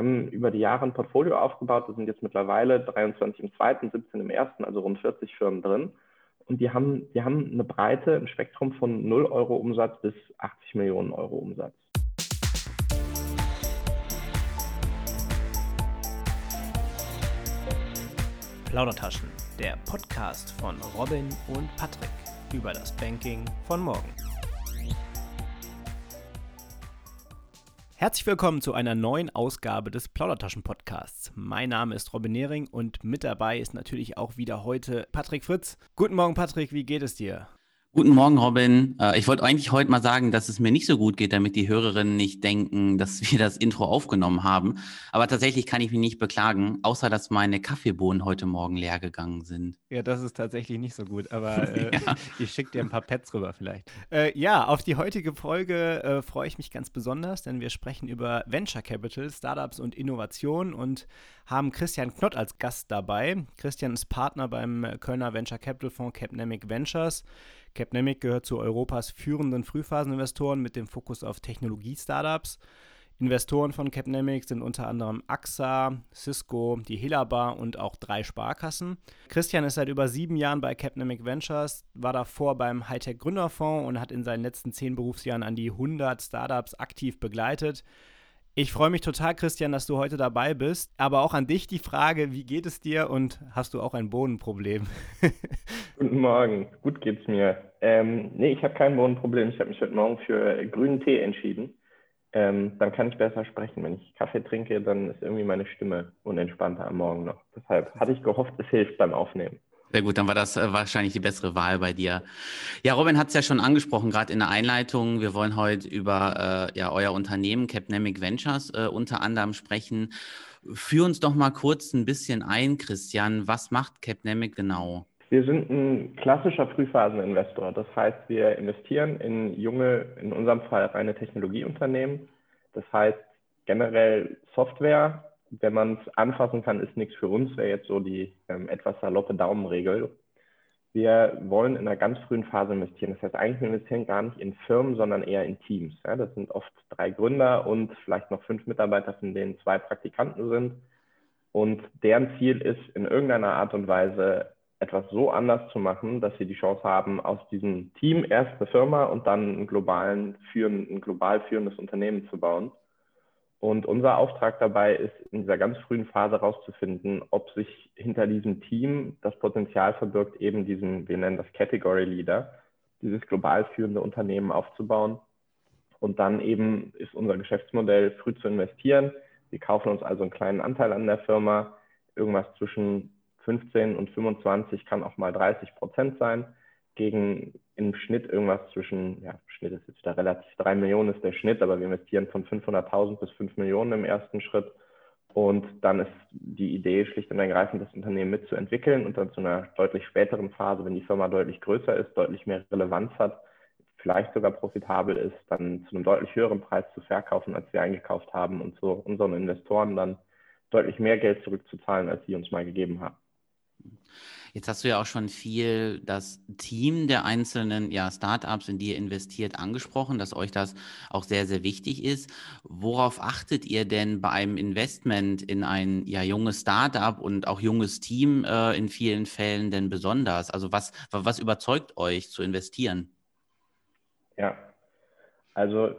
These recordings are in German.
haben über die Jahre ein Portfolio aufgebaut. Da sind jetzt mittlerweile 23 im zweiten, 17 im ersten, also rund 40 Firmen drin. Und die haben, die haben eine Breite, ein Spektrum von 0 Euro Umsatz bis 80 Millionen Euro Umsatz. Plaudertaschen, der Podcast von Robin und Patrick über das Banking von morgen. Herzlich willkommen zu einer neuen Ausgabe des Plaudertaschen-Podcasts. Mein Name ist Robin Nehring und mit dabei ist natürlich auch wieder heute Patrick Fritz. Guten Morgen, Patrick, wie geht es dir? Guten Morgen, Robin. Äh, ich wollte eigentlich heute mal sagen, dass es mir nicht so gut geht, damit die Hörerinnen nicht denken, dass wir das Intro aufgenommen haben. Aber tatsächlich kann ich mich nicht beklagen, außer dass meine Kaffeebohnen heute Morgen leer gegangen sind. Ja, das ist tatsächlich nicht so gut, aber äh, ja. ich schicke dir ein paar Pads rüber vielleicht. Äh, ja, auf die heutige Folge äh, freue ich mich ganz besonders, denn wir sprechen über Venture Capital, Startups und Innovation und haben Christian Knott als Gast dabei. Christian ist Partner beim Kölner Venture Capital Fonds Capnemic Ventures. Capnemic gehört zu Europas führenden Frühphaseninvestoren mit dem Fokus auf Technologie-Startups. Investoren von Capnemic sind unter anderem AXA, Cisco, die Hilabar und auch drei Sparkassen. Christian ist seit über sieben Jahren bei Capnemic Ventures, war davor beim Hightech Gründerfonds und hat in seinen letzten zehn Berufsjahren an die 100 Startups aktiv begleitet. Ich freue mich total, Christian, dass du heute dabei bist. Aber auch an dich die Frage, wie geht es dir und hast du auch ein Bodenproblem? Guten Morgen, gut geht's mir. Ähm, nee, ich habe kein Bodenproblem. Ich habe mich heute Morgen für grünen Tee entschieden. Ähm, dann kann ich besser sprechen. Wenn ich Kaffee trinke, dann ist irgendwie meine Stimme unentspannter am Morgen noch. Deshalb hatte ich gehofft, es hilft beim Aufnehmen. Sehr gut, dann war das äh, wahrscheinlich die bessere Wahl bei dir. Ja, Robin hat es ja schon angesprochen, gerade in der Einleitung. Wir wollen heute über äh, ja, euer Unternehmen Capnemic Ventures äh, unter anderem sprechen. Führ uns doch mal kurz ein bisschen ein, Christian. Was macht Capnemic genau? Wir sind ein klassischer Frühphaseninvestor. Das heißt, wir investieren in junge, in unserem Fall reine Technologieunternehmen. Das heißt generell Software, wenn man es anfassen kann, ist nichts für uns, wäre jetzt so die ähm, etwas saloppe Daumenregel. Wir wollen in einer ganz frühen Phase investieren. Das heißt, eigentlich investieren gar nicht in Firmen, sondern eher in Teams. Ja, das sind oft drei Gründer und vielleicht noch fünf Mitarbeiter, von denen zwei Praktikanten sind. Und deren Ziel ist, in irgendeiner Art und Weise etwas so anders zu machen, dass sie die Chance haben, aus diesem Team erst eine Firma und dann ein, globalen, ein global führendes Unternehmen zu bauen. Und unser Auftrag dabei ist, in dieser ganz frühen Phase herauszufinden, ob sich hinter diesem Team das Potenzial verbirgt, eben diesen, wir nennen das Category Leader, dieses global führende Unternehmen aufzubauen. Und dann eben ist unser Geschäftsmodell früh zu investieren. Wir kaufen uns also einen kleinen Anteil an der Firma, irgendwas zwischen 15 und 25 kann auch mal 30 Prozent sein, gegen im Schnitt irgendwas zwischen, ja, Schnitt ist jetzt wieder relativ, drei Millionen ist der Schnitt, aber wir investieren von 500.000 bis 5 Millionen im ersten Schritt. Und dann ist die Idee schlicht und ergreifend, das Unternehmen mitzuentwickeln und dann zu einer deutlich späteren Phase, wenn die Firma deutlich größer ist, deutlich mehr Relevanz hat, vielleicht sogar profitabel ist, dann zu einem deutlich höheren Preis zu verkaufen, als wir eingekauft haben und so unseren Investoren dann deutlich mehr Geld zurückzuzahlen, als sie uns mal gegeben haben. Jetzt hast du ja auch schon viel das Team der einzelnen ja, Startups, in die ihr investiert, angesprochen, dass euch das auch sehr, sehr wichtig ist. Worauf achtet ihr denn bei einem Investment in ein ja, junges Startup und auch junges Team äh, in vielen Fällen denn besonders? Also was, was überzeugt euch zu investieren? Ja, also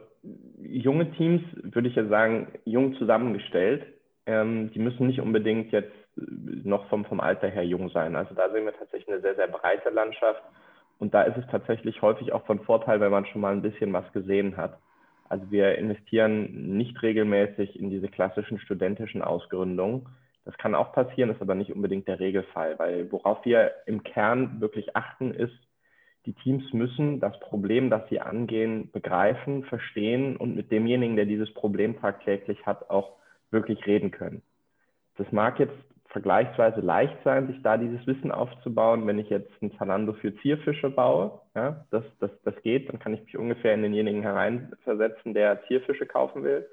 junge Teams würde ich ja sagen, jung zusammengestellt. Ähm, die müssen nicht unbedingt jetzt noch vom, vom Alter her jung sein. Also da sehen wir tatsächlich eine sehr, sehr breite Landschaft. Und da ist es tatsächlich häufig auch von Vorteil, wenn man schon mal ein bisschen was gesehen hat. Also wir investieren nicht regelmäßig in diese klassischen studentischen Ausgründungen. Das kann auch passieren, ist aber nicht unbedingt der Regelfall, weil worauf wir im Kern wirklich achten, ist, die Teams müssen das Problem, das sie angehen, begreifen, verstehen und mit demjenigen, der dieses Problem tagtäglich hat, auch wirklich reden können. Das mag jetzt vergleichsweise leicht sein, sich da dieses Wissen aufzubauen. Wenn ich jetzt ein Zalando für Zierfische baue, ja, das, das, das geht, dann kann ich mich ungefähr in denjenigen hereinversetzen, der Zierfische kaufen will.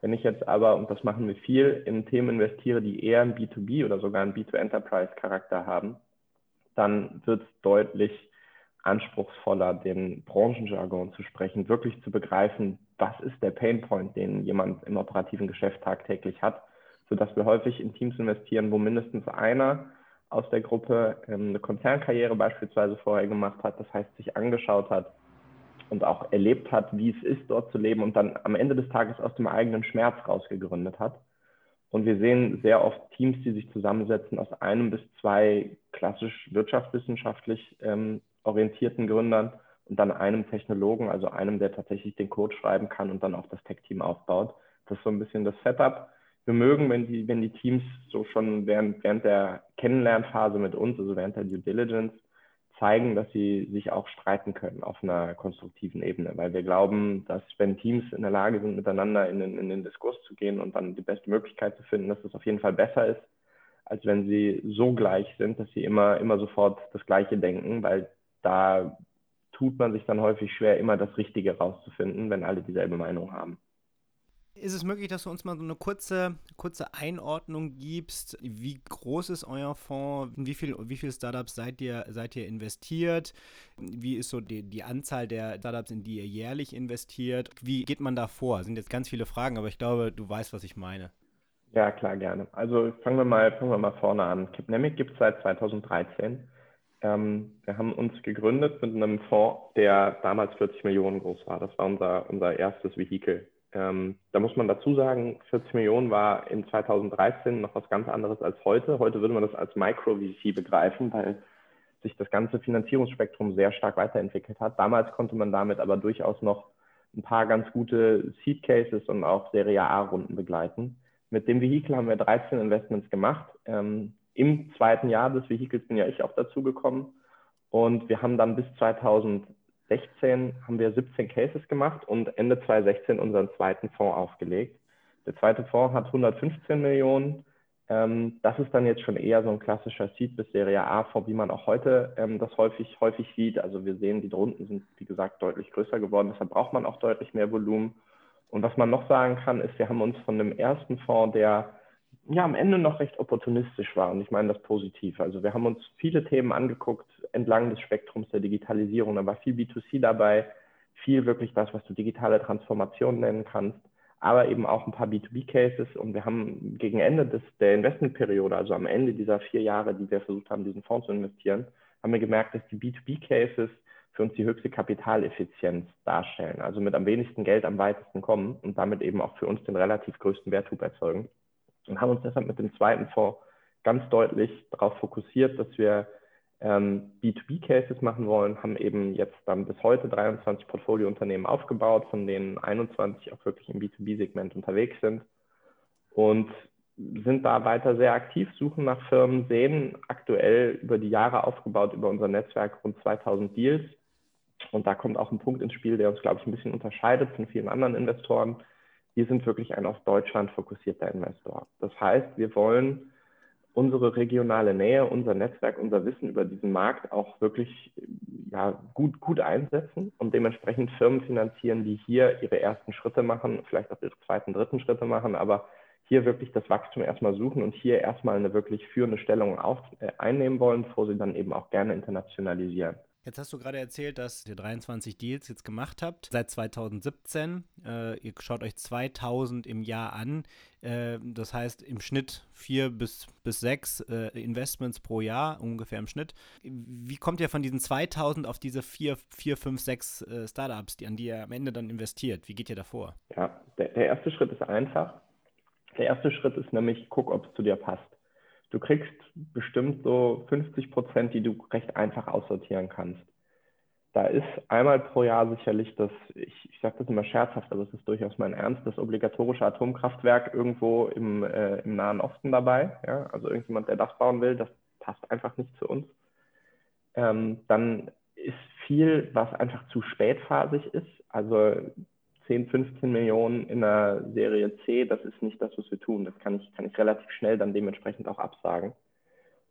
Wenn ich jetzt aber, und das machen wir viel, in Themen investiere, die eher einen B2B oder sogar einen B2Enterprise-Charakter haben, dann wird es deutlich anspruchsvoller, den Branchenjargon zu sprechen, wirklich zu begreifen, was ist der Painpoint, den jemand im operativen Geschäft tagtäglich hat sodass wir häufig in Teams investieren, wo mindestens einer aus der Gruppe ähm, eine Konzernkarriere beispielsweise vorher gemacht hat, das heißt sich angeschaut hat und auch erlebt hat, wie es ist, dort zu leben und dann am Ende des Tages aus dem eigenen Schmerz rausgegründet hat. Und wir sehen sehr oft Teams, die sich zusammensetzen aus einem bis zwei klassisch wirtschaftswissenschaftlich ähm, orientierten Gründern und dann einem Technologen, also einem, der tatsächlich den Code schreiben kann und dann auch das Tech-Team aufbaut. Das ist so ein bisschen das Setup. Wir mögen, wenn die, wenn die Teams so schon während, während der Kennenlernphase mit uns, also während der Due Diligence, zeigen, dass sie sich auch streiten können auf einer konstruktiven Ebene, weil wir glauben, dass wenn Teams in der Lage sind, miteinander in den, in den Diskurs zu gehen und dann die beste Möglichkeit zu finden, dass das auf jeden Fall besser ist, als wenn sie so gleich sind, dass sie immer, immer sofort das Gleiche denken, weil da tut man sich dann häufig schwer, immer das Richtige rauszufinden, wenn alle dieselbe Meinung haben. Ist es möglich, dass du uns mal so eine kurze, kurze Einordnung gibst? Wie groß ist euer Fonds? Wie viel, wie viele Startups seid ihr, seid ihr investiert? Wie ist so die, die Anzahl der Startups, in die ihr jährlich investiert? Wie geht man da vor? Das sind jetzt ganz viele Fragen, aber ich glaube, du weißt, was ich meine. Ja, klar, gerne. Also fangen wir mal, fangen wir mal vorne an. Kipnemic gibt es seit 2013. Ähm, wir haben uns gegründet mit einem Fonds, der damals 40 Millionen groß war. Das war unser, unser erstes Vehikel. Ähm, da muss man dazu sagen, 40 Millionen war in 2013 noch was ganz anderes als heute. Heute würde man das als Micro-VC begreifen, weil sich das ganze Finanzierungsspektrum sehr stark weiterentwickelt hat. Damals konnte man damit aber durchaus noch ein paar ganz gute Seed Cases und auch Serie A-Runden begleiten. Mit dem Vehikel haben wir 13 Investments gemacht. Ähm, Im zweiten Jahr des Vehikels bin ja ich auch dazu gekommen. Und wir haben dann bis 2000 2016 haben wir 17 Cases gemacht und Ende 2016 unseren zweiten Fonds aufgelegt. Der zweite Fonds hat 115 Millionen. Ähm, das ist dann jetzt schon eher so ein klassischer Seed bis Serie A Fonds, wie man auch heute ähm, das häufig, häufig sieht. Also wir sehen, die drunten sind, wie gesagt, deutlich größer geworden. Deshalb braucht man auch deutlich mehr Volumen. Und was man noch sagen kann, ist, wir haben uns von dem ersten Fonds, der ja am Ende noch recht opportunistisch war. Und ich meine das positiv. Also wir haben uns viele Themen angeguckt entlang des Spektrums der Digitalisierung. Da war viel B2C dabei, viel wirklich das, was du digitale Transformation nennen kannst, aber eben auch ein paar B2B-Cases. Und wir haben gegen Ende des, der Investmentperiode, also am Ende dieser vier Jahre, die wir versucht haben, diesen Fonds zu investieren, haben wir gemerkt, dass die B2B-Cases für uns die höchste Kapitaleffizienz darstellen. Also mit am wenigsten Geld am weitesten kommen und damit eben auch für uns den relativ größten Werthub erzeugen und haben uns deshalb mit dem zweiten Fonds ganz deutlich darauf fokussiert, dass wir ähm, B2B-Cases machen wollen, haben eben jetzt dann bis heute 23 Portfoliounternehmen aufgebaut, von denen 21 auch wirklich im B2B-Segment unterwegs sind und sind da weiter sehr aktiv, suchen nach Firmen, sehen aktuell über die Jahre aufgebaut über unser Netzwerk rund 2000 Deals. Und da kommt auch ein Punkt ins Spiel, der uns, glaube ich, ein bisschen unterscheidet von vielen anderen Investoren wir sind wirklich ein auf Deutschland fokussierter Investor. Das heißt, wir wollen unsere regionale Nähe, unser Netzwerk, unser Wissen über diesen Markt auch wirklich ja, gut, gut einsetzen und dementsprechend Firmen finanzieren, die hier ihre ersten Schritte machen, vielleicht auch ihre zweiten, dritten Schritte machen, aber hier wirklich das Wachstum erstmal suchen und hier erstmal eine wirklich führende Stellung auf, äh, einnehmen wollen, bevor sie dann eben auch gerne internationalisieren. Jetzt hast du gerade erzählt, dass ihr 23 Deals jetzt gemacht habt seit 2017. Äh, ihr schaut euch 2000 im Jahr an. Äh, das heißt im Schnitt vier bis, bis sechs äh, Investments pro Jahr, ungefähr im Schnitt. Wie kommt ihr von diesen 2000 auf diese vier, vier fünf, sechs äh, Startups, die, an die ihr am Ende dann investiert? Wie geht ihr davor? Ja, der, der erste Schritt ist einfach. Der erste Schritt ist nämlich, guck, ob es zu dir passt du kriegst bestimmt so 50 Prozent, die du recht einfach aussortieren kannst. Da ist einmal pro Jahr sicherlich das, ich, ich sage das immer scherzhaft, aber es ist durchaus mein Ernst, das obligatorische Atomkraftwerk irgendwo im, äh, im Nahen Osten dabei. Ja? Also irgendjemand, der das bauen will, das passt einfach nicht zu uns. Ähm, dann ist viel, was einfach zu spätphasig ist. Also 10, 15 Millionen in der Serie C, das ist nicht das, was wir tun. Das kann ich, kann ich relativ schnell dann dementsprechend auch absagen.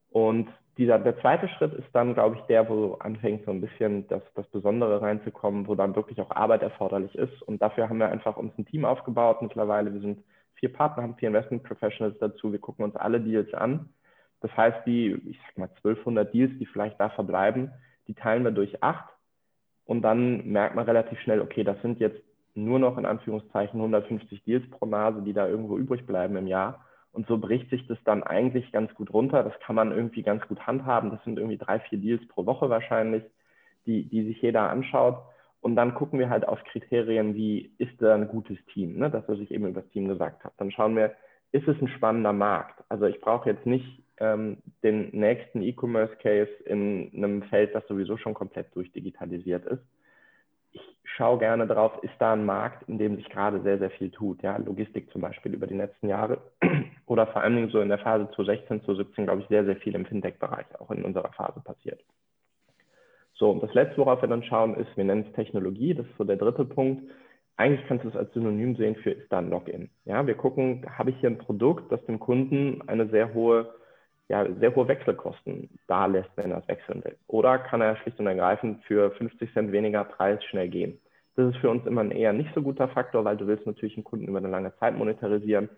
Und dieser, der zweite Schritt ist dann, glaube ich, der, wo anfängt so ein bisschen das, das Besondere reinzukommen, wo dann wirklich auch Arbeit erforderlich ist. Und dafür haben wir einfach uns ein Team aufgebaut mittlerweile. Wir sind vier Partner, haben vier Investment Professionals dazu. Wir gucken uns alle Deals an. Das heißt, die, ich sag mal, 1200 Deals, die vielleicht da verbleiben, die teilen wir durch acht. Und dann merkt man relativ schnell, okay, das sind jetzt nur noch in Anführungszeichen 150 Deals pro Nase, die da irgendwo übrig bleiben im Jahr. Und so bricht sich das dann eigentlich ganz gut runter. Das kann man irgendwie ganz gut handhaben. Das sind irgendwie drei, vier Deals pro Woche wahrscheinlich, die, die sich jeder anschaut. Und dann gucken wir halt auf Kriterien wie, ist da ein gutes Team? Ne? Das, was ich eben über das Team gesagt habe. Dann schauen wir, ist es ein spannender Markt? Also ich brauche jetzt nicht ähm, den nächsten E-Commerce-Case in einem Feld, das sowieso schon komplett durchdigitalisiert ist. Schaue gerne drauf, ist da ein Markt, in dem sich gerade sehr, sehr viel tut. Ja? Logistik zum Beispiel über die letzten Jahre oder vor allen Dingen so in der Phase 2016, 2017, glaube ich, sehr, sehr viel im Fintech-Bereich, auch in unserer Phase passiert. So, und das Letzte, worauf wir dann schauen, ist, wir nennen es Technologie, das ist so der dritte Punkt. Eigentlich kannst du es als Synonym sehen für ist da ein Login. Ja, wir gucken, habe ich hier ein Produkt, das dem Kunden eine sehr hohe, ja, sehr hohe Wechselkosten darlässt, wenn er es wechseln will. Oder kann er schlicht und ergreifend für 50 Cent weniger Preis schnell gehen. Das ist für uns immer ein eher nicht so guter Faktor, weil du willst natürlich einen Kunden über eine lange Zeit monetarisieren.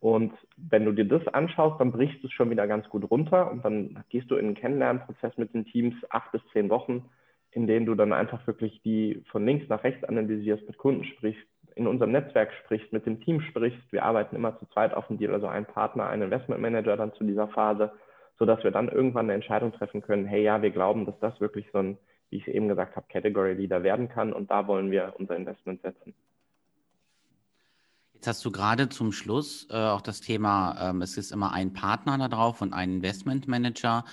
Und wenn du dir das anschaust, dann brichst du es schon wieder ganz gut runter und dann gehst du in einen Kennenlernprozess mit den Teams acht bis zehn Wochen, in denen du dann einfach wirklich die von links nach rechts analysierst, mit Kunden sprichst, in unserem Netzwerk sprichst, mit dem Team sprichst. Wir arbeiten immer zu zweit auf dem Deal, also ein Partner, ein Investmentmanager dann zu dieser Phase, sodass wir dann irgendwann eine Entscheidung treffen können, hey ja, wir glauben, dass das wirklich so ein, wie ich es eben gesagt habe, Category Leader werden kann und da wollen wir unser Investment setzen. Jetzt hast du gerade zum Schluss äh, auch das Thema, ähm, es ist immer ein Partner da drauf und ein Investmentmanager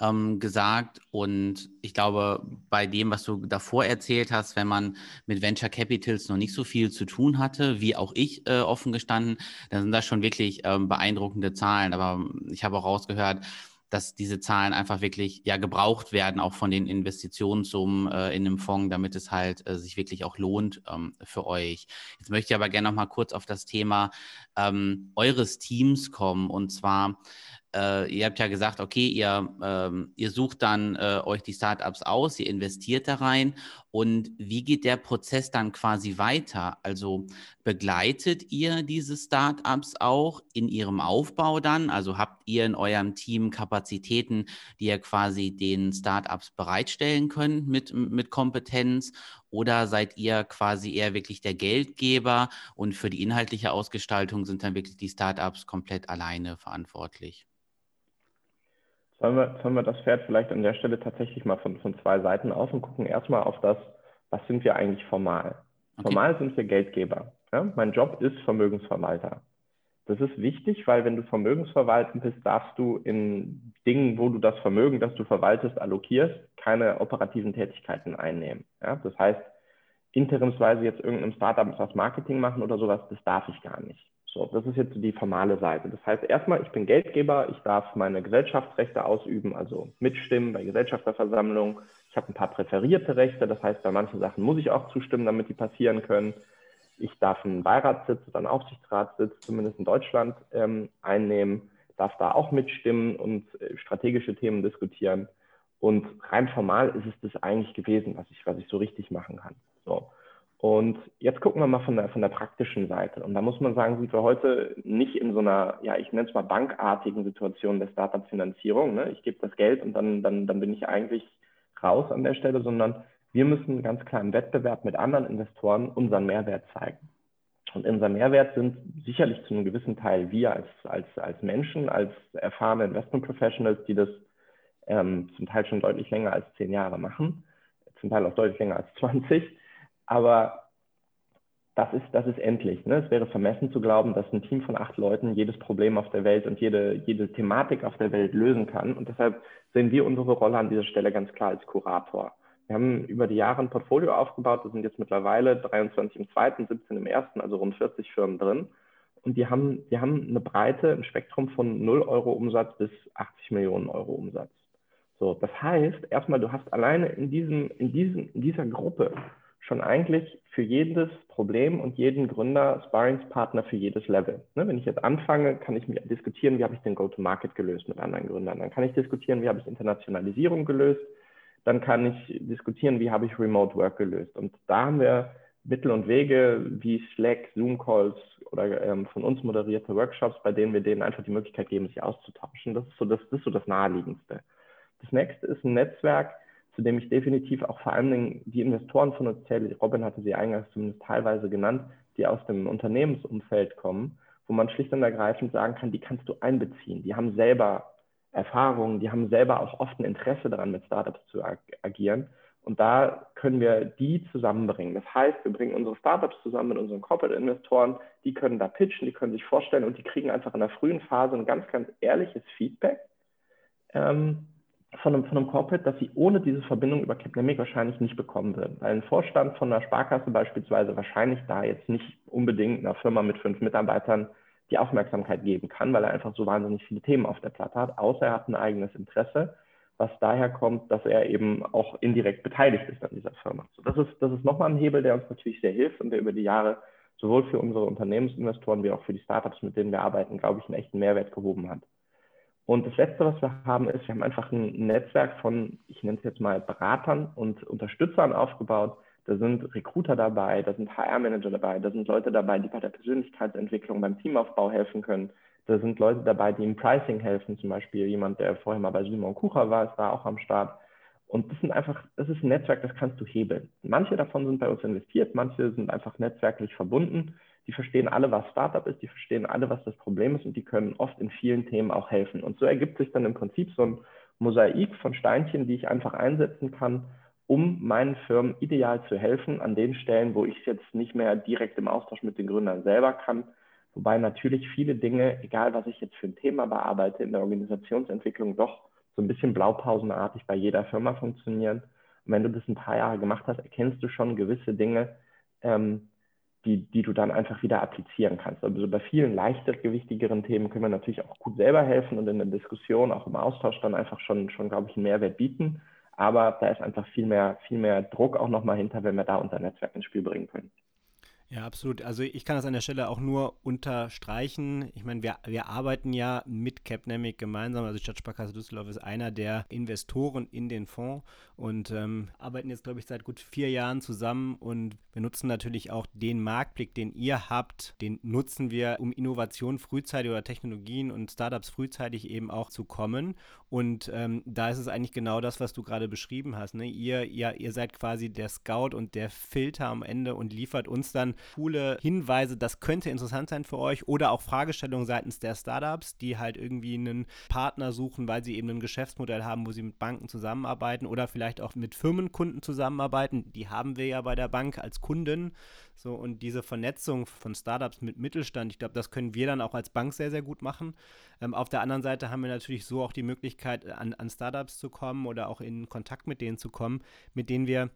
ähm, gesagt. Und ich glaube, bei dem, was du davor erzählt hast, wenn man mit Venture Capitals noch nicht so viel zu tun hatte, wie auch ich äh, offen gestanden, dann sind das schon wirklich ähm, beeindruckende Zahlen. Aber ich habe auch rausgehört, dass diese Zahlen einfach wirklich ja gebraucht werden, auch von den Investitionssummen äh, in einem Fonds, damit es halt äh, sich wirklich auch lohnt ähm, für euch. Jetzt möchte ich aber gerne noch mal kurz auf das Thema ähm, eures Teams kommen und zwar äh, ihr habt ja gesagt, okay, ihr, ähm, ihr sucht dann äh, euch die Startups aus, ihr investiert da rein. Und wie geht der Prozess dann quasi weiter? Also begleitet ihr diese Startups auch in ihrem Aufbau dann? Also habt ihr in eurem Team Kapazitäten, die ihr quasi den Startups bereitstellen könnt mit, mit Kompetenz? Oder seid ihr quasi eher wirklich der Geldgeber und für die inhaltliche Ausgestaltung sind dann wirklich die Startups komplett alleine verantwortlich? Sollen wir, sollen wir das Pferd vielleicht an der Stelle tatsächlich mal von, von zwei Seiten aus und gucken erstmal auf das, was sind wir eigentlich formal? Okay. Formal sind wir Geldgeber. Ja? Mein Job ist Vermögensverwalter. Das ist wichtig, weil wenn du Vermögensverwalten bist, darfst du in Dingen, wo du das Vermögen, das du verwaltest, allokierst, keine operativen Tätigkeiten einnehmen. Ja? Das heißt, interimsweise jetzt irgendeinem Startup was Marketing machen oder sowas, das darf ich gar nicht. So, das ist jetzt die formale Seite. Das heißt erstmal, ich bin Geldgeber, ich darf meine Gesellschaftsrechte ausüben, also mitstimmen bei Gesellschafterversammlungen. Ich habe ein paar präferierte Rechte, das heißt, bei manchen Sachen muss ich auch zustimmen, damit die passieren können. Ich darf einen Beiratssitz oder einen Aufsichtsratssitz, zumindest in Deutschland, ähm, einnehmen, darf da auch mitstimmen und äh, strategische Themen diskutieren. Und rein formal ist es das eigentlich gewesen, was ich, was ich so richtig machen kann. So. Und jetzt gucken wir mal von der, von der praktischen Seite. Und da muss man sagen, sind wir heute nicht in so einer, ja, ich nenne es mal bankartigen Situation der Startup-Finanzierung. Ne? Ich gebe das Geld und dann, dann, dann bin ich eigentlich raus an der Stelle, sondern wir müssen ganz klar im Wettbewerb mit anderen Investoren unseren Mehrwert zeigen. Und unser Mehrwert sind sicherlich zu einem gewissen Teil wir als, als, als Menschen, als erfahrene Investment Professionals, die das ähm, zum Teil schon deutlich länger als zehn Jahre machen, zum Teil auch deutlich länger als 20 aber das ist, das ist endlich. Ne? Es wäre vermessen zu glauben, dass ein Team von acht Leuten jedes Problem auf der Welt und jede, jede Thematik auf der Welt lösen kann. Und deshalb sehen wir unsere Rolle an dieser Stelle ganz klar als Kurator. Wir haben über die Jahre ein Portfolio aufgebaut. Da sind jetzt mittlerweile 23 im zweiten, 17 im ersten, also rund 40 Firmen drin. Und die haben, die haben eine Breite, ein Spektrum von 0 Euro Umsatz bis 80 Millionen Euro Umsatz. So, das heißt, erstmal, du hast alleine in, diesem, in, diesem, in dieser Gruppe schon eigentlich für jedes Problem und jeden Gründer Sparringspartner für jedes Level. Ne, wenn ich jetzt anfange, kann ich mir diskutieren, wie habe ich den Go-to-Market gelöst mit anderen Gründern. Dann kann ich diskutieren, wie habe ich Internationalisierung gelöst. Dann kann ich diskutieren, wie habe ich Remote Work gelöst. Und da haben wir Mittel und Wege wie Slack, Zoom-Calls oder ähm, von uns moderierte Workshops, bei denen wir denen einfach die Möglichkeit geben, sich auszutauschen. Das ist so das, das, ist so das Naheliegendste. Das nächste ist ein Netzwerk, zu dem ich definitiv auch vor allen Dingen die Investoren von uns zähle. Robin hatte sie eingangs zumindest teilweise genannt, die aus dem Unternehmensumfeld kommen, wo man schlicht und ergreifend sagen kann, die kannst du einbeziehen. Die haben selber Erfahrungen, die haben selber auch oft ein Interesse daran, mit Startups zu ag agieren. Und da können wir die zusammenbringen. Das heißt, wir bringen unsere Startups zusammen mit unseren Corporate-Investoren, die können da pitchen, die können sich vorstellen und die kriegen einfach in der frühen Phase ein ganz, ganz ehrliches Feedback ähm, von, einem, von einem Corporate, das sie ohne diese Verbindung über Capnemic wahrscheinlich nicht bekommen würden. Weil ein Vorstand von einer Sparkasse beispielsweise wahrscheinlich da jetzt nicht unbedingt einer Firma mit fünf Mitarbeitern die Aufmerksamkeit geben kann, weil er einfach so wahnsinnig viele Themen auf der Platte hat, außer er hat ein eigenes Interesse, was daher kommt, dass er eben auch indirekt beteiligt ist an dieser Firma. So, das ist, das ist nochmal ein Hebel, der uns natürlich sehr hilft und der über die Jahre sowohl für unsere Unternehmensinvestoren wie auch für die Startups, mit denen wir arbeiten, glaube ich, einen echten Mehrwert gehoben hat. Und das Letzte, was wir haben, ist, wir haben einfach ein Netzwerk von, ich nenne es jetzt mal Beratern und Unterstützern aufgebaut, da sind Recruiter dabei, da sind HR-Manager dabei, da sind Leute dabei, die bei der Persönlichkeitsentwicklung, beim Teamaufbau helfen können. Da sind Leute dabei, die im Pricing helfen, zum Beispiel jemand, der vorher mal bei Simon Kucher war, ist da auch am Start. Und das sind einfach, das ist ein Netzwerk, das kannst du hebeln. Manche davon sind bei uns investiert, manche sind einfach netzwerklich verbunden. Die verstehen alle, was Startup ist, die verstehen alle, was das Problem ist und die können oft in vielen Themen auch helfen. Und so ergibt sich dann im Prinzip so ein Mosaik von Steinchen, die ich einfach einsetzen kann, um meinen Firmen ideal zu helfen an den Stellen, wo ich es jetzt nicht mehr direkt im Austausch mit den Gründern selber kann. Wobei natürlich viele Dinge, egal was ich jetzt für ein Thema bearbeite, in der Organisationsentwicklung doch so ein bisschen blaupausenartig bei jeder Firma funktionieren. Und wenn du das ein paar Jahre gemacht hast, erkennst du schon gewisse Dinge, ähm, die, die du dann einfach wieder applizieren kannst. Also bei vielen leichter gewichtigeren Themen können wir natürlich auch gut selber helfen und in der Diskussion, auch im Austausch dann einfach schon, schon glaube ich, einen Mehrwert bieten. Aber da ist einfach viel mehr, viel mehr Druck auch nochmal hinter, wenn wir da unser Netzwerk ins Spiel bringen können. Ja, absolut. Also ich kann das an der Stelle auch nur unterstreichen. Ich meine, wir, wir arbeiten ja mit Capnemic gemeinsam. Also Stadtsparkasse Düsseldorf ist einer der Investoren in den Fonds und ähm, arbeiten jetzt, glaube ich, seit gut vier Jahren zusammen und wir nutzen natürlich auch den Marktblick, den ihr habt, den nutzen wir, um Innovation frühzeitig oder Technologien und Startups frühzeitig eben auch zu kommen. Und ähm, da ist es eigentlich genau das, was du gerade beschrieben hast. Ne? Ihr, ihr, ihr seid quasi der Scout und der Filter am Ende und liefert uns dann coole Hinweise, das könnte interessant sein für euch oder auch Fragestellungen seitens der Startups, die halt irgendwie einen Partner suchen, weil sie eben ein Geschäftsmodell haben, wo sie mit Banken zusammenarbeiten oder vielleicht auch mit Firmenkunden zusammenarbeiten. Die haben wir ja bei der Bank als Kunden. So, und diese Vernetzung von Startups mit Mittelstand, ich glaube, das können wir dann auch als Bank sehr, sehr gut machen. Ähm, auf der anderen Seite haben wir natürlich so auch die Möglichkeit, an, an Startups zu kommen oder auch in Kontakt mit denen zu kommen, mit denen wir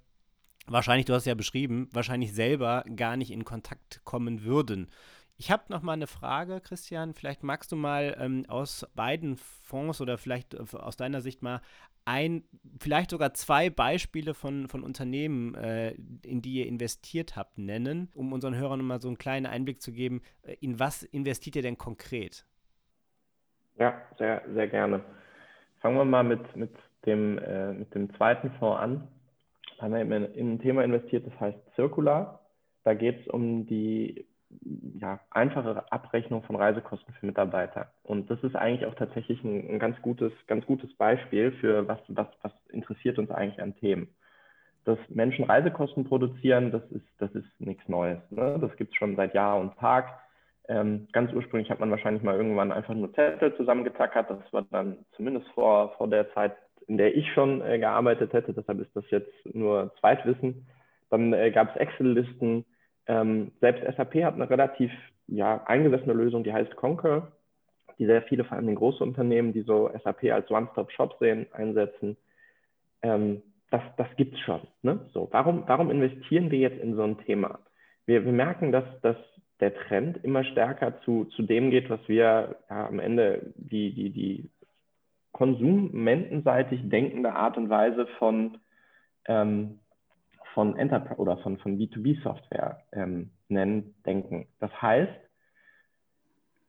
wahrscheinlich, du hast ja beschrieben, wahrscheinlich selber gar nicht in Kontakt kommen würden. Ich habe noch mal eine Frage, Christian. Vielleicht magst du mal ähm, aus beiden Fonds oder vielleicht äh, aus deiner Sicht mal ein, vielleicht sogar zwei Beispiele von, von Unternehmen, äh, in die ihr investiert habt, nennen, um unseren Hörern mal so einen kleinen Einblick zu geben. Äh, in was investiert ihr denn konkret? Ja, sehr, sehr gerne. Fangen wir mal mit, mit, dem, äh, mit dem zweiten Fonds an haben wir in ein Thema investiert, das heißt Circular. Da geht es um die ja, einfache Abrechnung von Reisekosten für Mitarbeiter. Und das ist eigentlich auch tatsächlich ein, ein ganz, gutes, ganz gutes Beispiel für was, was, was interessiert uns eigentlich an Themen. Dass Menschen Reisekosten produzieren, das ist, das ist nichts Neues. Ne? Das gibt es schon seit Jahr und Tag. Ähm, ganz ursprünglich hat man wahrscheinlich mal irgendwann einfach nur Zettel zusammengetackert. Das war dann zumindest vor, vor der Zeit in der ich schon äh, gearbeitet hätte, deshalb ist das jetzt nur Zweitwissen. Dann äh, gab es Excel-Listen. Ähm, selbst SAP hat eine relativ ja, eingesessene Lösung, die heißt Concur, die sehr viele, vor allem große Unternehmen, die so SAP als One-Stop-Shop sehen, einsetzen. Ähm, das das gibt es schon. Ne? So, warum, warum investieren wir jetzt in so ein Thema? Wir, wir merken, dass, dass der Trend immer stärker zu, zu dem geht, was wir ja, am Ende die, die, die konsumentenseitig denkende Art und Weise von, ähm, von Enterprise oder von, von B2B-Software ähm, nennen, denken. Das heißt,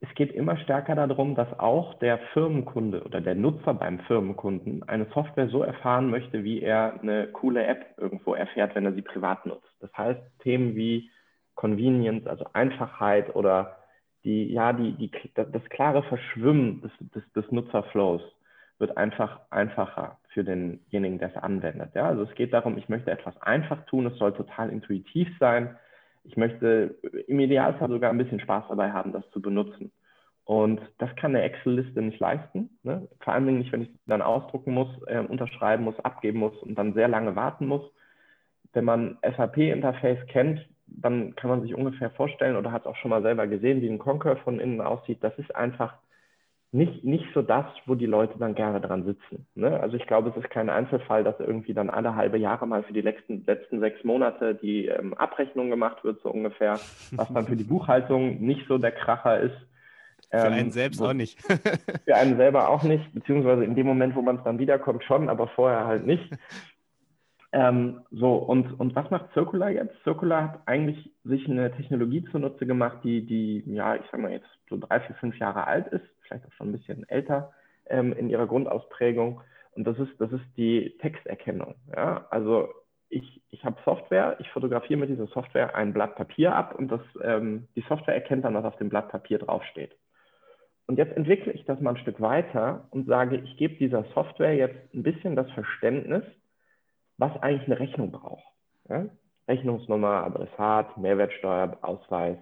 es geht immer stärker darum, dass auch der Firmenkunde oder der Nutzer beim Firmenkunden eine Software so erfahren möchte, wie er eine coole App irgendwo erfährt, wenn er sie privat nutzt. Das heißt, Themen wie Convenience, also Einfachheit oder die, ja, die, die, das klare Verschwimmen des, des, des Nutzerflows wird einfach einfacher für denjenigen, der es anwendet. Ja? Also es geht darum, ich möchte etwas einfach tun, es soll total intuitiv sein. Ich möchte im Idealfall sogar ein bisschen Spaß dabei haben, das zu benutzen. Und das kann eine Excel-Liste nicht leisten. Ne? Vor allen Dingen nicht, wenn ich dann ausdrucken muss, äh, unterschreiben muss, abgeben muss und dann sehr lange warten muss. Wenn man SAP-Interface kennt, dann kann man sich ungefähr vorstellen oder hat es auch schon mal selber gesehen, wie ein Concur von innen aussieht. Das ist einfach nicht, nicht so das, wo die Leute dann gerne dran sitzen. Ne? Also ich glaube, es ist kein Einzelfall, dass irgendwie dann alle halbe Jahre mal für die letzten, letzten sechs Monate die ähm, Abrechnung gemacht wird, so ungefähr, was dann für die Buchhaltung nicht so der Kracher ist. Für einen ähm, selbst wo, auch nicht. für einen selber auch nicht, beziehungsweise in dem Moment, wo man es dann wiederkommt, schon, aber vorher halt nicht. Ähm, so, und, und was macht Circular jetzt? Circular hat eigentlich sich eine Technologie zunutze gemacht, die, die, ja, ich sag mal jetzt so drei, vier, fünf Jahre alt ist, vielleicht auch schon ein bisschen älter ähm, in ihrer Grundausprägung. Und das ist, das ist die Texterkennung. Ja? Also ich, ich habe Software, ich fotografiere mit dieser Software ein Blatt Papier ab und das, ähm, die Software erkennt dann, was auf dem Blatt Papier draufsteht. Und jetzt entwickle ich das mal ein Stück weiter und sage, ich gebe dieser Software jetzt ein bisschen das Verständnis, was eigentlich eine Rechnung braucht. Ja? Rechnungsnummer, Adressat, Mehrwertsteuerausweis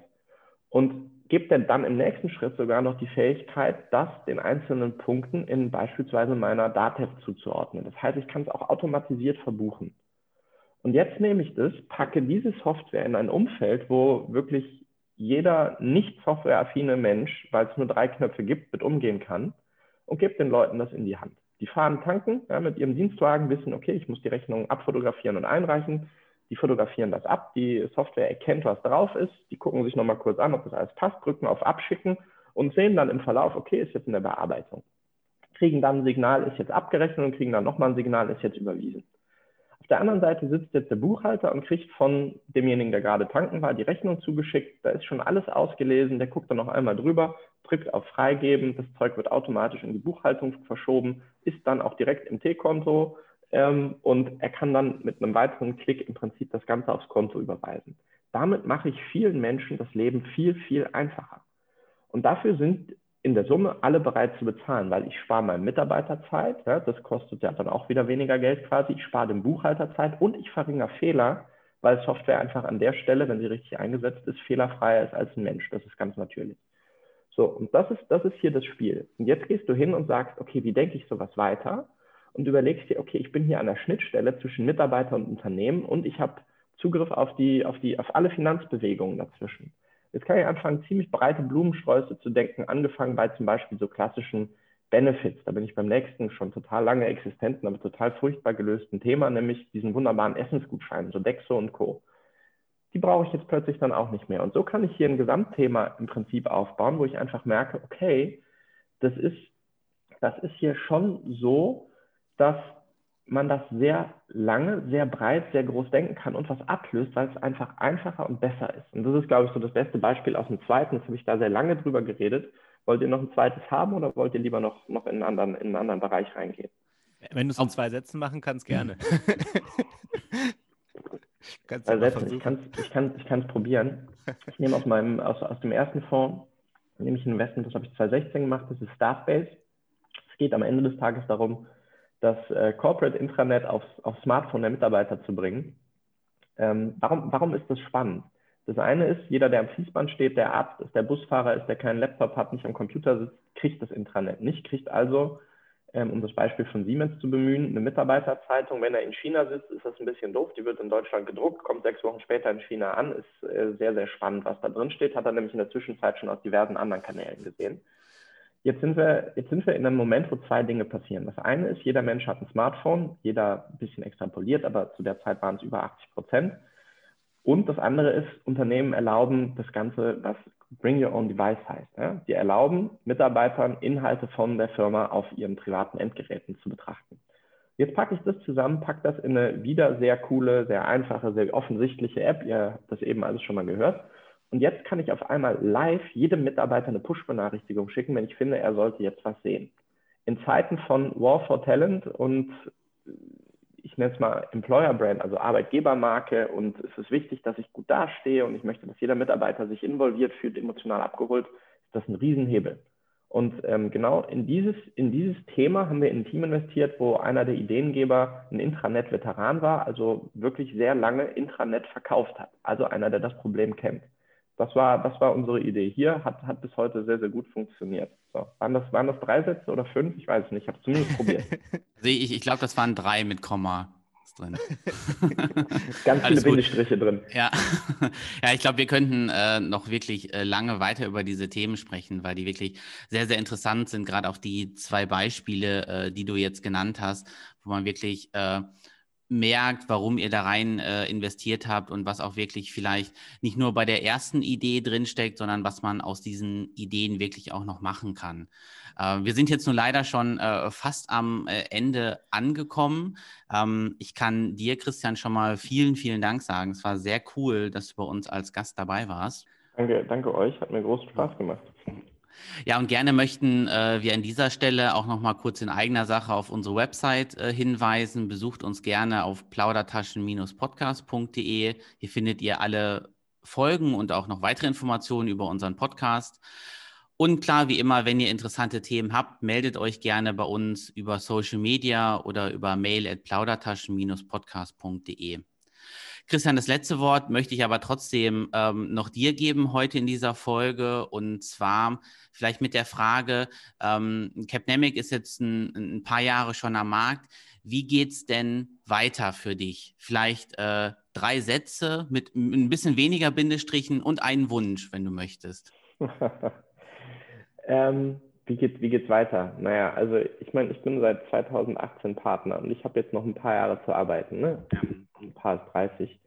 und gebe dann im nächsten Schritt sogar noch die Fähigkeit, das den einzelnen Punkten in beispielsweise meiner Datev zuzuordnen. Das heißt, ich kann es auch automatisiert verbuchen. Und jetzt nehme ich das, packe diese Software in ein Umfeld, wo wirklich jeder nicht softwareaffine Mensch, weil es nur drei Knöpfe gibt, mit umgehen kann und gibt den Leuten das in die Hand. Die fahren tanken ja, mit ihrem Dienstwagen, wissen, okay, ich muss die Rechnung abfotografieren und einreichen. Die fotografieren das ab, die Software erkennt, was drauf ist, die gucken sich nochmal kurz an, ob das alles passt, drücken auf Abschicken und sehen dann im Verlauf, okay, ist jetzt in der Bearbeitung. Kriegen dann ein Signal, ist jetzt abgerechnet und kriegen dann nochmal ein Signal, ist jetzt überwiesen. Auf der anderen Seite sitzt jetzt der Buchhalter und kriegt von demjenigen, der gerade tanken war, die Rechnung zugeschickt. Da ist schon alles ausgelesen. Der guckt dann noch einmal drüber, drückt auf Freigeben. Das Zeug wird automatisch in die Buchhaltung verschoben, ist dann auch direkt im T-Konto ähm, und er kann dann mit einem weiteren Klick im Prinzip das Ganze aufs Konto überweisen. Damit mache ich vielen Menschen das Leben viel, viel einfacher. Und dafür sind in der Summe alle bereit zu bezahlen, weil ich spare meinem Mitarbeiter Zeit, ja, das kostet ja dann auch wieder weniger Geld quasi, ich spare dem Buchhalter Zeit und ich verringere Fehler, weil Software einfach an der Stelle, wenn sie richtig eingesetzt ist, fehlerfreier ist als ein Mensch. Das ist ganz natürlich. So, und das ist, das ist hier das Spiel. Und jetzt gehst du hin und sagst, okay, wie denke ich sowas weiter? Und überlegst dir, okay, ich bin hier an der Schnittstelle zwischen Mitarbeiter und Unternehmen und ich habe Zugriff auf die, auf die, auf alle Finanzbewegungen dazwischen. Jetzt kann ich anfangen, ziemlich breite Blumensträuße zu denken, angefangen bei zum Beispiel so klassischen Benefits. Da bin ich beim nächsten schon total lange existenten, aber total furchtbar gelösten Thema, nämlich diesen wunderbaren Essensgutschein, so Dexo und Co. Die brauche ich jetzt plötzlich dann auch nicht mehr. Und so kann ich hier ein Gesamtthema im Prinzip aufbauen, wo ich einfach merke, okay, das ist, das ist hier schon so, dass man das sehr lange, sehr breit, sehr groß denken kann und was ablöst, weil es einfach einfacher und besser ist. Und das ist, glaube ich, so das beste Beispiel aus dem zweiten. Jetzt habe ich da sehr lange drüber geredet. Wollt ihr noch ein zweites haben oder wollt ihr lieber noch, noch in, einen anderen, in einen anderen Bereich reingehen? Wenn du es in zwei Sätzen machen kannst, gerne. kannst also ich kann es ich kann, ich probieren. Ich nehme aus, meinem, aus, aus dem ersten Fonds, nehme ich ein Investment, das habe ich 2016 gemacht, das ist Staffbase. Es geht am Ende des Tages darum, das äh, Corporate Intranet aufs, aufs Smartphone der Mitarbeiter zu bringen. Ähm, warum, warum ist das spannend? Das eine ist, jeder, der am Fließband steht, der Arzt ist, der Busfahrer ist, der keinen Laptop hat, nicht am Computer sitzt, kriegt das Intranet nicht, kriegt also, ähm, um das Beispiel von Siemens zu bemühen, eine Mitarbeiterzeitung. Wenn er in China sitzt, ist das ein bisschen doof. Die wird in Deutschland gedruckt, kommt sechs Wochen später in China an. Ist äh, sehr, sehr spannend, was da drin steht. Hat er nämlich in der Zwischenzeit schon aus diversen anderen Kanälen gesehen. Jetzt sind, wir, jetzt sind wir in einem Moment, wo zwei Dinge passieren. Das eine ist, jeder Mensch hat ein Smartphone, jeder ein bisschen extrapoliert, aber zu der Zeit waren es über 80 Prozent. Und das andere ist, Unternehmen erlauben das Ganze, was Bring Your Own Device heißt. Ja? Die erlauben Mitarbeitern Inhalte von der Firma auf ihren privaten Endgeräten zu betrachten. Jetzt packe ich das zusammen, packe das in eine wieder sehr coole, sehr einfache, sehr offensichtliche App. Ihr habt das eben alles schon mal gehört. Und jetzt kann ich auf einmal live jedem Mitarbeiter eine Push-Benachrichtigung schicken, wenn ich finde, er sollte jetzt was sehen. In Zeiten von War for Talent und ich nenne es mal Employer Brand, also Arbeitgebermarke und es ist wichtig, dass ich gut dastehe und ich möchte, dass jeder Mitarbeiter sich involviert fühlt, emotional abgeholt, ist das ein Riesenhebel. Und ähm, genau in dieses, in dieses Thema haben wir in ein Team investiert, wo einer der Ideengeber ein Intranet-Veteran war, also wirklich sehr lange Intranet verkauft hat. Also einer, der das Problem kennt. Das war, das war unsere Idee. Hier hat, hat bis heute sehr, sehr gut funktioniert. So, waren, das, waren das drei Sätze oder fünf? Ich weiß es nicht. Ich habe es zumindest probiert. Ich, ich glaube, das waren drei mit Komma drin. Ganz viele Bindestriche drin. Ja, ja ich glaube, wir könnten äh, noch wirklich äh, lange weiter über diese Themen sprechen, weil die wirklich sehr, sehr interessant sind. Gerade auch die zwei Beispiele, äh, die du jetzt genannt hast, wo man wirklich äh, merkt, warum ihr da rein äh, investiert habt und was auch wirklich vielleicht nicht nur bei der ersten Idee drinsteckt, sondern was man aus diesen Ideen wirklich auch noch machen kann. Äh, wir sind jetzt nur leider schon äh, fast am äh, Ende angekommen. Ähm, ich kann dir, Christian, schon mal vielen, vielen Dank sagen. Es war sehr cool, dass du bei uns als Gast dabei warst. Danke, danke euch. Hat mir großen Spaß gemacht. Ja, und gerne möchten äh, wir an dieser Stelle auch noch mal kurz in eigener Sache auf unsere Website äh, hinweisen. Besucht uns gerne auf plaudertaschen-podcast.de. Hier findet ihr alle Folgen und auch noch weitere Informationen über unseren Podcast. Und klar, wie immer, wenn ihr interessante Themen habt, meldet euch gerne bei uns über Social Media oder über mail at plaudertaschen-podcast.de. Christian, das letzte Wort möchte ich aber trotzdem ähm, noch dir geben heute in dieser Folge. Und zwar vielleicht mit der Frage, ähm, Capnemic ist jetzt ein, ein, paar Jahre schon am Markt. Wie geht es denn weiter für dich? Vielleicht äh, drei Sätze mit ein bisschen weniger Bindestrichen und einen Wunsch, wenn du möchtest. Ähm, wie geht wie geht's weiter? Naja, also ich meine, ich bin seit 2018 Partner und ich habe jetzt noch ein paar Jahre zu arbeiten, ne? Ein paar ist 30.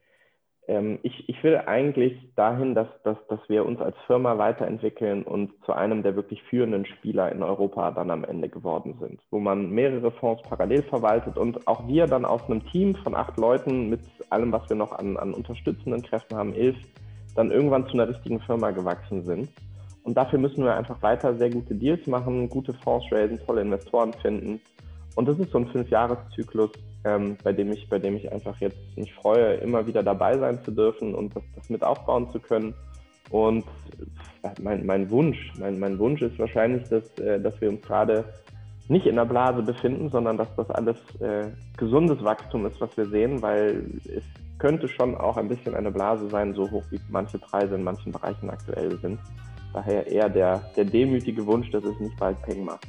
Ähm, ich, ich will eigentlich dahin, dass, dass, dass wir uns als Firma weiterentwickeln und zu einem der wirklich führenden Spieler in Europa dann am Ende geworden sind, wo man mehrere Fonds parallel verwaltet und auch wir dann aus einem Team von acht Leuten mit allem, was wir noch an, an unterstützenden Kräften haben, elf, dann irgendwann zu einer richtigen Firma gewachsen sind. Und dafür müssen wir einfach weiter sehr gute Deals machen, gute Fonds raisen, tolle Investoren finden. Und das ist so ein Fünfjahreszyklus, ähm, bei, dem ich, bei dem ich einfach jetzt mich freue, immer wieder dabei sein zu dürfen und das, das mit aufbauen zu können. Und äh, mein, mein Wunsch, mein, mein Wunsch ist wahrscheinlich, dass, äh, dass wir uns gerade nicht in der Blase befinden, sondern dass das alles äh, gesundes Wachstum ist, was wir sehen, weil es könnte schon auch ein bisschen eine Blase sein, so hoch wie manche Preise in manchen Bereichen aktuell sind. Daher eher der, der demütige Wunsch, dass es nicht bald Peng macht.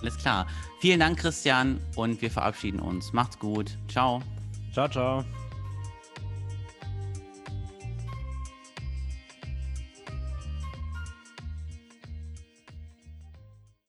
Alles klar. Vielen Dank, Christian, und wir verabschieden uns. Macht's gut. Ciao. Ciao, ciao.